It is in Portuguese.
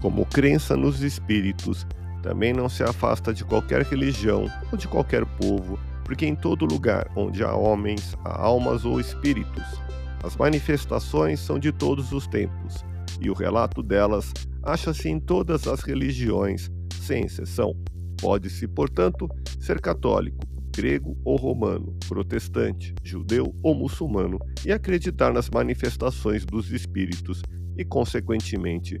Como crença nos espíritos, também não se afasta de qualquer religião ou de qualquer povo, porque em todo lugar onde há homens, há almas ou espíritos. As manifestações são de todos os tempos, e o relato delas acha-se em todas as religiões, sem exceção. Pode-se, portanto, ser católico, grego ou romano, protestante, judeu ou muçulmano e acreditar nas manifestações dos espíritos e, consequentemente,